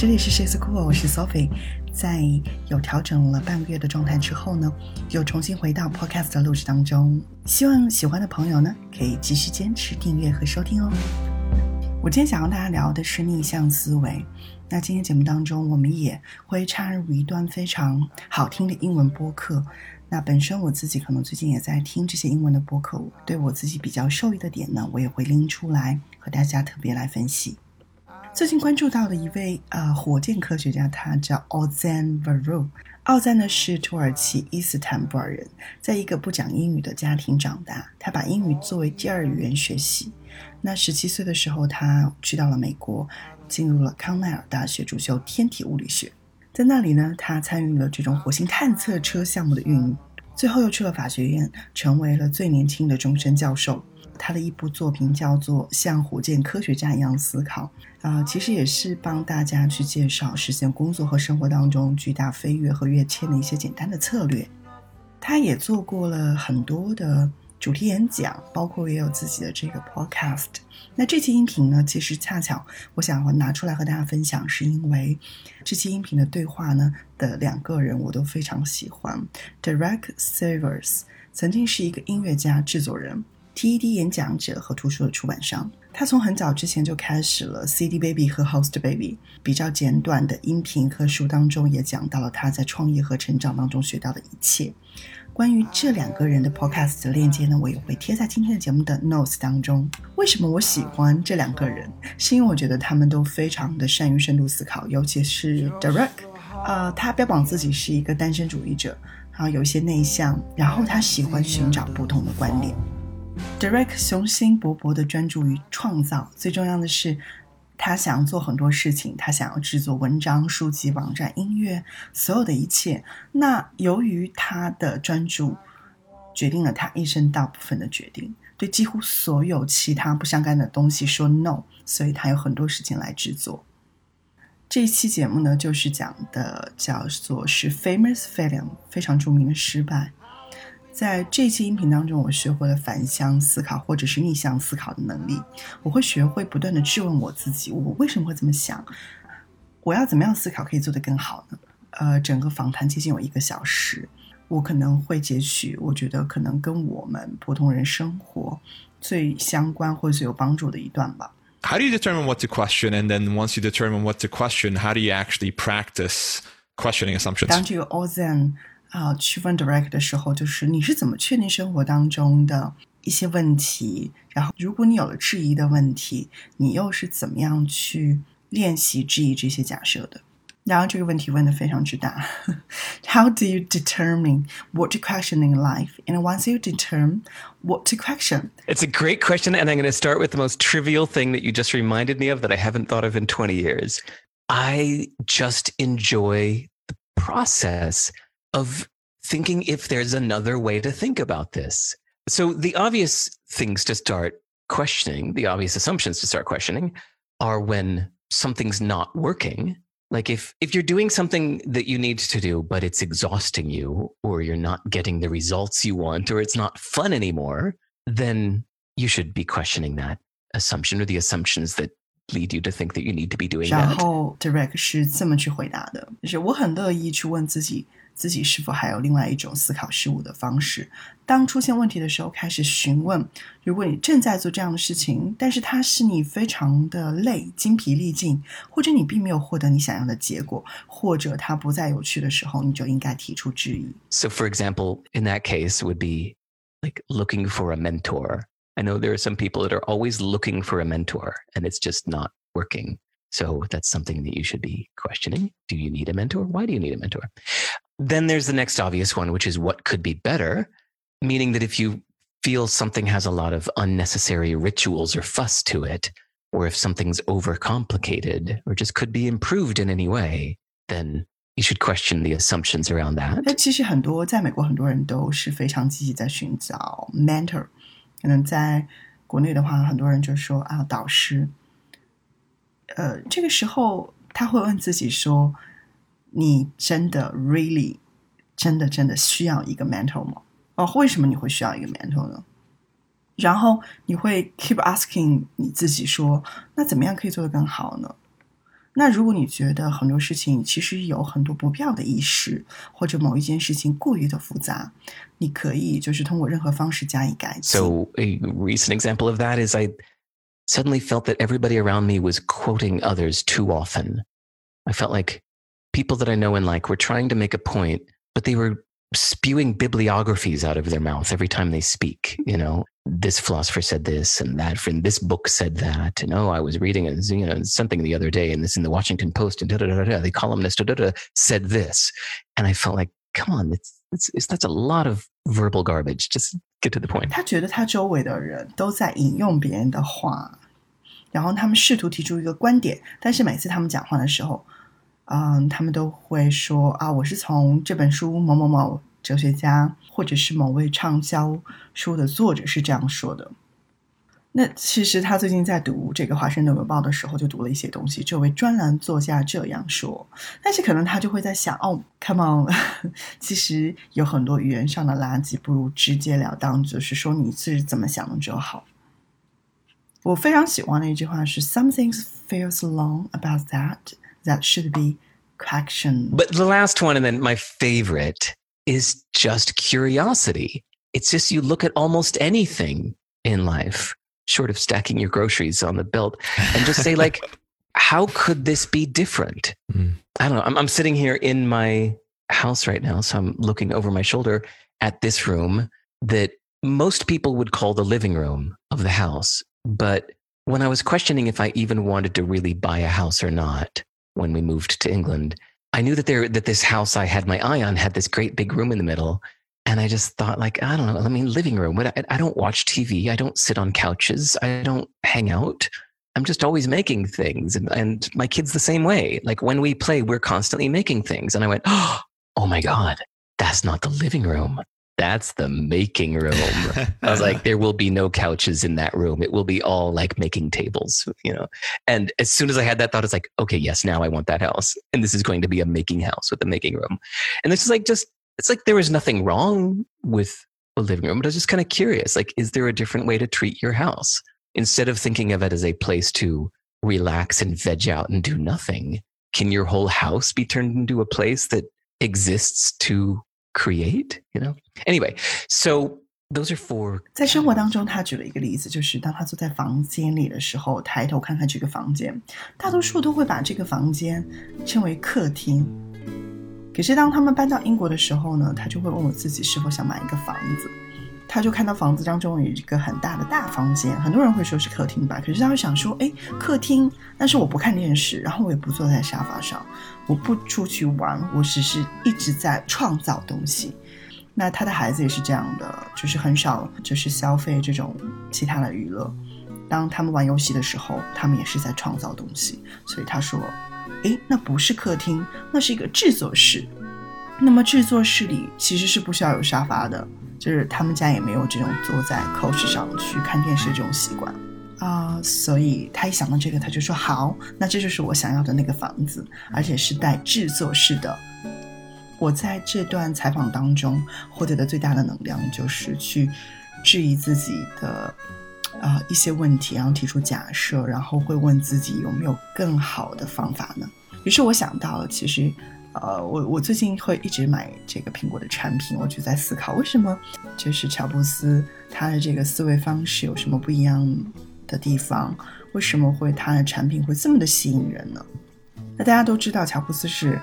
这里是 She's Cool，我是 Sophie。在有调整了半个月的状态之后呢，又重新回到 Podcast 的录制当中。希望喜欢的朋友呢，可以继续坚持订阅和收听哦。我今天想和大家聊的是逆向思维。那今天节目当中，我们也会插入一段非常好听的英文播客。那本身我自己可能最近也在听这些英文的播客，对我自己比较受益的点呢，我也会拎出来和大家特别来分析。最近关注到的一位呃火箭科学家，他叫 Ozan Varu。奥赞呢是土耳其伊斯坦布尔人，在一个不讲英语的家庭长大。他把英语作为第二语言学习。那十七岁的时候，他去到了美国，进入了康奈尔大学，主修天体物理学。在那里呢，他参与了这种火星探测车项目的运营，最后又去了法学院，成为了最年轻的终身教授。他的一部作品叫做《像火箭科学家一样思考》，啊，其实也是帮大家去介绍实现工作和生活当中巨大飞跃和跃迁的一些简单的策略。他也做过了很多的主题演讲，包括也有自己的这个 podcast。那这期音频呢，其实恰巧我想要拿出来和大家分享，是因为这期音频的对话呢的两个人我都非常喜欢。Derek Sivers 曾经是一个音乐家、制作人。TED 演讲者和图书的出版商，他从很早之前就开始了 CD Baby 和 Host Baby，比较简短的音频和书当中也讲到了他在创业和成长当中学到的一切。关于这两个人的 Podcast 的链接呢，我也会贴在今天的节目的 Notes 当中。为什么我喜欢这两个人？是因为我觉得他们都非常的善于深度思考，尤其是 Direct，呃，他标榜自己是一个单身主义者，然后有一些内向，然后他喜欢寻找不同的观点。Direct 雄心勃勃地专注于创造，最重要的是，他想做很多事情，他想要制作文章、书籍、网站、音乐，所有的一切。那由于他的专注，决定了他一生大部分的决定，对几乎所有其他不相干的东西说 no，所以他有很多事情来制作。这一期节目呢，就是讲的叫做是 famous failure，非常著名的失败。在这期音频当中，我学会了反向思考或者是逆向思考的能力。我会学会不断的质问我自己：我为什么会这么想？我要怎么样思考可以做得更好呢？呃，整个访谈接近有一个小时，我可能会截取我觉得可能跟我们普通人生活最相关或者最有帮助的一段吧。How do you determine what to question? And then once you determine what to question, how do you actually practice questioning assumptions? 当这个 Ozan 啊，区分 direct 的时候，就是你是怎么确定生活当中的一些问题，然后如果你有了质疑的问题，你又是怎么样去练习质疑这些假设的？然后这个问题问的非常之大。How do you determine what to question in life? And once you determine what to question, it's a great question, and I'm going to start with the most trivial thing that you just reminded me of that I haven't thought of in 20 years. I just enjoy the process of thinking if there's another way to think about this. So the obvious things to start questioning, the obvious assumptions to start questioning are when something's not working. Like if if you're doing something that you need to do but it's exhausting you or you're not getting the results you want or it's not fun anymore, then you should be questioning that assumption or the assumptions that lead you to think that you need to be doing that. 然后 Direct 是这么去回答的，就是我很乐意去问自己自己是否还有另外一种思考事物的方式？当出现问题的时候，开始询问。如果你正在做这样的事情，但是它使你非常的累、精疲力尽，或者你并没有获得你想要的结果，或者它不再有趣的时候，你就应该提出质疑。So, for example, in that case, would be like looking for a mentor. I know there are some people that are always looking for a mentor, and it's just not working. So that's something that you should be questioning. Do you need a mentor? Why do you need a mentor? Then there's the next obvious one, which is what could be better, meaning that if you feel something has a lot of unnecessary rituals or fuss to it, or if something's overcomplicated or just could be improved in any way, then you should question the assumptions around that. 那其实很多在美国很多人都是非常积极在寻找 mentor， 可能在国内的话，很多人就说啊导师。呃，这个时候他会问自己说：“你真的 really 真的真的需要一个 mentor 吗？哦，为什么你会需要一个 mentor 呢？然后你会 keep asking 你自己说：那怎么样可以做得更好呢？那如果你觉得很多事情其实有很多不必要的意识，或者某一件事情过于的复杂，你可以就是通过任何方式加以改进。 So a recent example of that is I suddenly felt that everybody around me was quoting others too often. I felt like people that I know and like were trying to make a point, but they were spewing bibliographies out of their mouth every time they speak. You know, this philosopher said this and that, and this book said that. And oh, I was reading a, you know, something the other day, and this in the Washington Post, and da da da da. The columnist da, da, da, said this, and I felt like, come on, it's, it's, it's that's a lot of verbal garbage. Just get to the point. 他觉得他周围的人都在引用别人的话，然后他们试图提出一个观点，但是每次他们讲话的时候， 嗯，他们都会说啊，我是从这本书某某某哲学家，或者是某位畅销书的作者是这样说的。那其实他最近在读这个《华盛顿邮报》的时候，就读了一些东西。这位专栏作家这样说，但是可能他就会在想，哦，come on，其实有很多语言上的垃圾，不如直截了当，就是说你是怎么想的就好。我非常喜欢的一句话是：“Some things feels wrong about that that should be correction。” But the last one, and then my favorite, is just curiosity. It's just you look at almost anything in life, short of stacking your groceries on the belt, and just say, like, how could this be different? Mm. I don't know. I'm, I'm sitting here in my house right now, so I'm looking over my shoulder at this room that most people would call the living room of the house. But when I was questioning if I even wanted to really buy a house or not when we moved to England, I knew that there that this house I had my eye on had this great big room in the middle. And I just thought, like, I don't know. I mean, living room. What I, I don't watch TV. I don't sit on couches. I don't hang out. I'm just always making things. And, and my kids the same way. Like when we play, we're constantly making things. And I went, oh my God, that's not the living room. That's the making room. I was like, there will be no couches in that room. It will be all like making tables, you know. And as soon as I had that thought, it's like, okay, yes, now I want that house. And this is going to be a making house with a making room. And this is like just it's like there was nothing wrong with a living room, but I was just kind of curious. Like, is there a different way to treat your house? Instead of thinking of it as a place to relax and veg out and do nothing, can your whole house be turned into a place that exists to create? You know? Anyway, so those are four 在生活当中，他举了一个例子，就是当他坐在房间里的时候，抬头看看这个房间，大多数都会把这个房间称为客厅。可是当他们搬到英国的时候呢，他就会问我自己是否想买一个房子。他就看到房子当中有一个很大的大房间，很多人会说是客厅吧，可是他会想说，哎，客厅，但是我不看电视，然后我也不坐在沙发上，我不出去玩，我只是一直在创造东西。那他的孩子也是这样的，就是很少就是消费这种其他的娱乐。当他们玩游戏的时候，他们也是在创造东西。所以他说，诶，那不是客厅，那是一个制作室。那么制作室里其实是不需要有沙发的，就是他们家也没有这种坐在 couch 上去看电视这种习惯啊、所以他一想到这个，他就说好，那这就是我想要的那个房子，而且是带制作室的。我在这段采访当中获得的最大的能量，就是去质疑自己的啊、呃一些问题，然后提出假设，然后会问自己有没有更好的方法呢？于是我想到了，其实呃，我我最近会一直买这个苹果的产品，我就在思考为什么就是乔布斯他的这个思维方式有什么不一样的地方？为什么会他的产品会这么的吸引人呢？那大家都知道，乔布斯是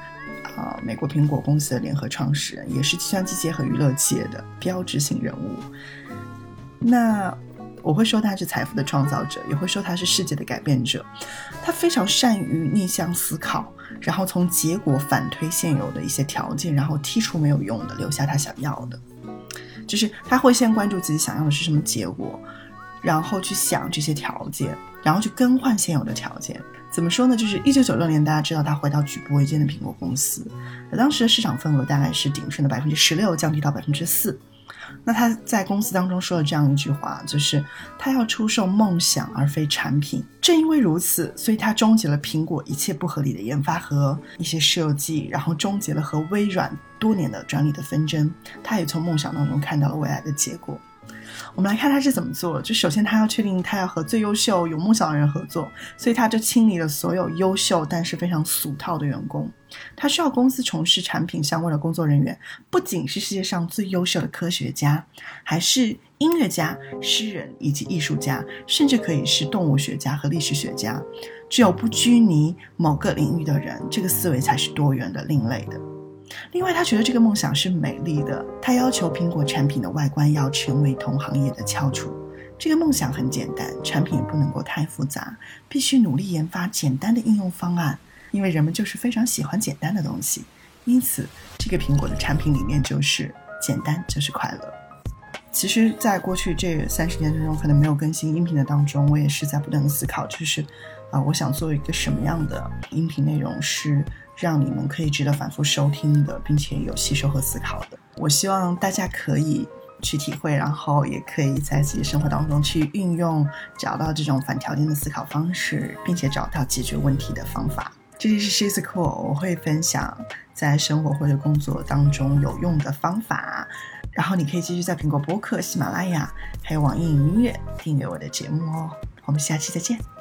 啊、美国苹果公司的联合创始人，也是计算机界和娱乐界的标志性人物。那我会说他是财富的创造者，也会说他是世界的改变者。他非常善于逆向思考，然后从结果反推现有的一些条件，然后剔除没有用的，留下他想要的。就是他会先关注自己想要的是什么结果，然后去想这些条件，然后去更换现有的条件。怎么说呢？就是一九九六年，大家知道他回到举步维艰的苹果公司，当时的市场份额大概是鼎盛的百分之十六，降低到百分之四。那他在公司当中说了这样一句话，就是他要出售梦想而非产品。正因为如此，所以他终结了苹果一切不合理的研发和一些设计，然后终结了和微软多年的专利的纷争。他也从梦想当中看到了未来的结果。我们来看他是怎么做。就首先他要确定他要和最优秀、有梦想的人合作，所以他就清理了所有优秀但是非常俗套的员工。他需要公司从事产品相关的工作人员，不仅是世界上最优秀的科学家，还是音乐家、诗人以及艺术家，甚至可以是动物学家和历史学家。只有不拘泥某个领域的人，这个思维才是多元的、另类的。另外，他觉得这个梦想是美丽的。他要求苹果产品的外观要成为同行业的翘楚。这个梦想很简单，产品不能够太复杂，必须努力研发简单的应用方案。因为人们就是非常喜欢简单的东西，因此这个苹果的产品理念就是简单就是快乐。其实，在过去这三十年当中，可能没有更新音频的当中，我也是在不断的思考，就是啊，我想做一个什么样的音频内容是。让你们可以值得反复收听的，并且有吸收和思考的。我希望大家可以去体会，然后也可以在自己生活当中去运用，找到这种反条件的思考方式，并且找到解决问题的方法。这里是 She's Cool，我会分享在生活或者工作当中有用的方法。然后你可以继续在苹果播客、喜马拉雅还有网易云音乐订阅我的节目哦。我们下期再见。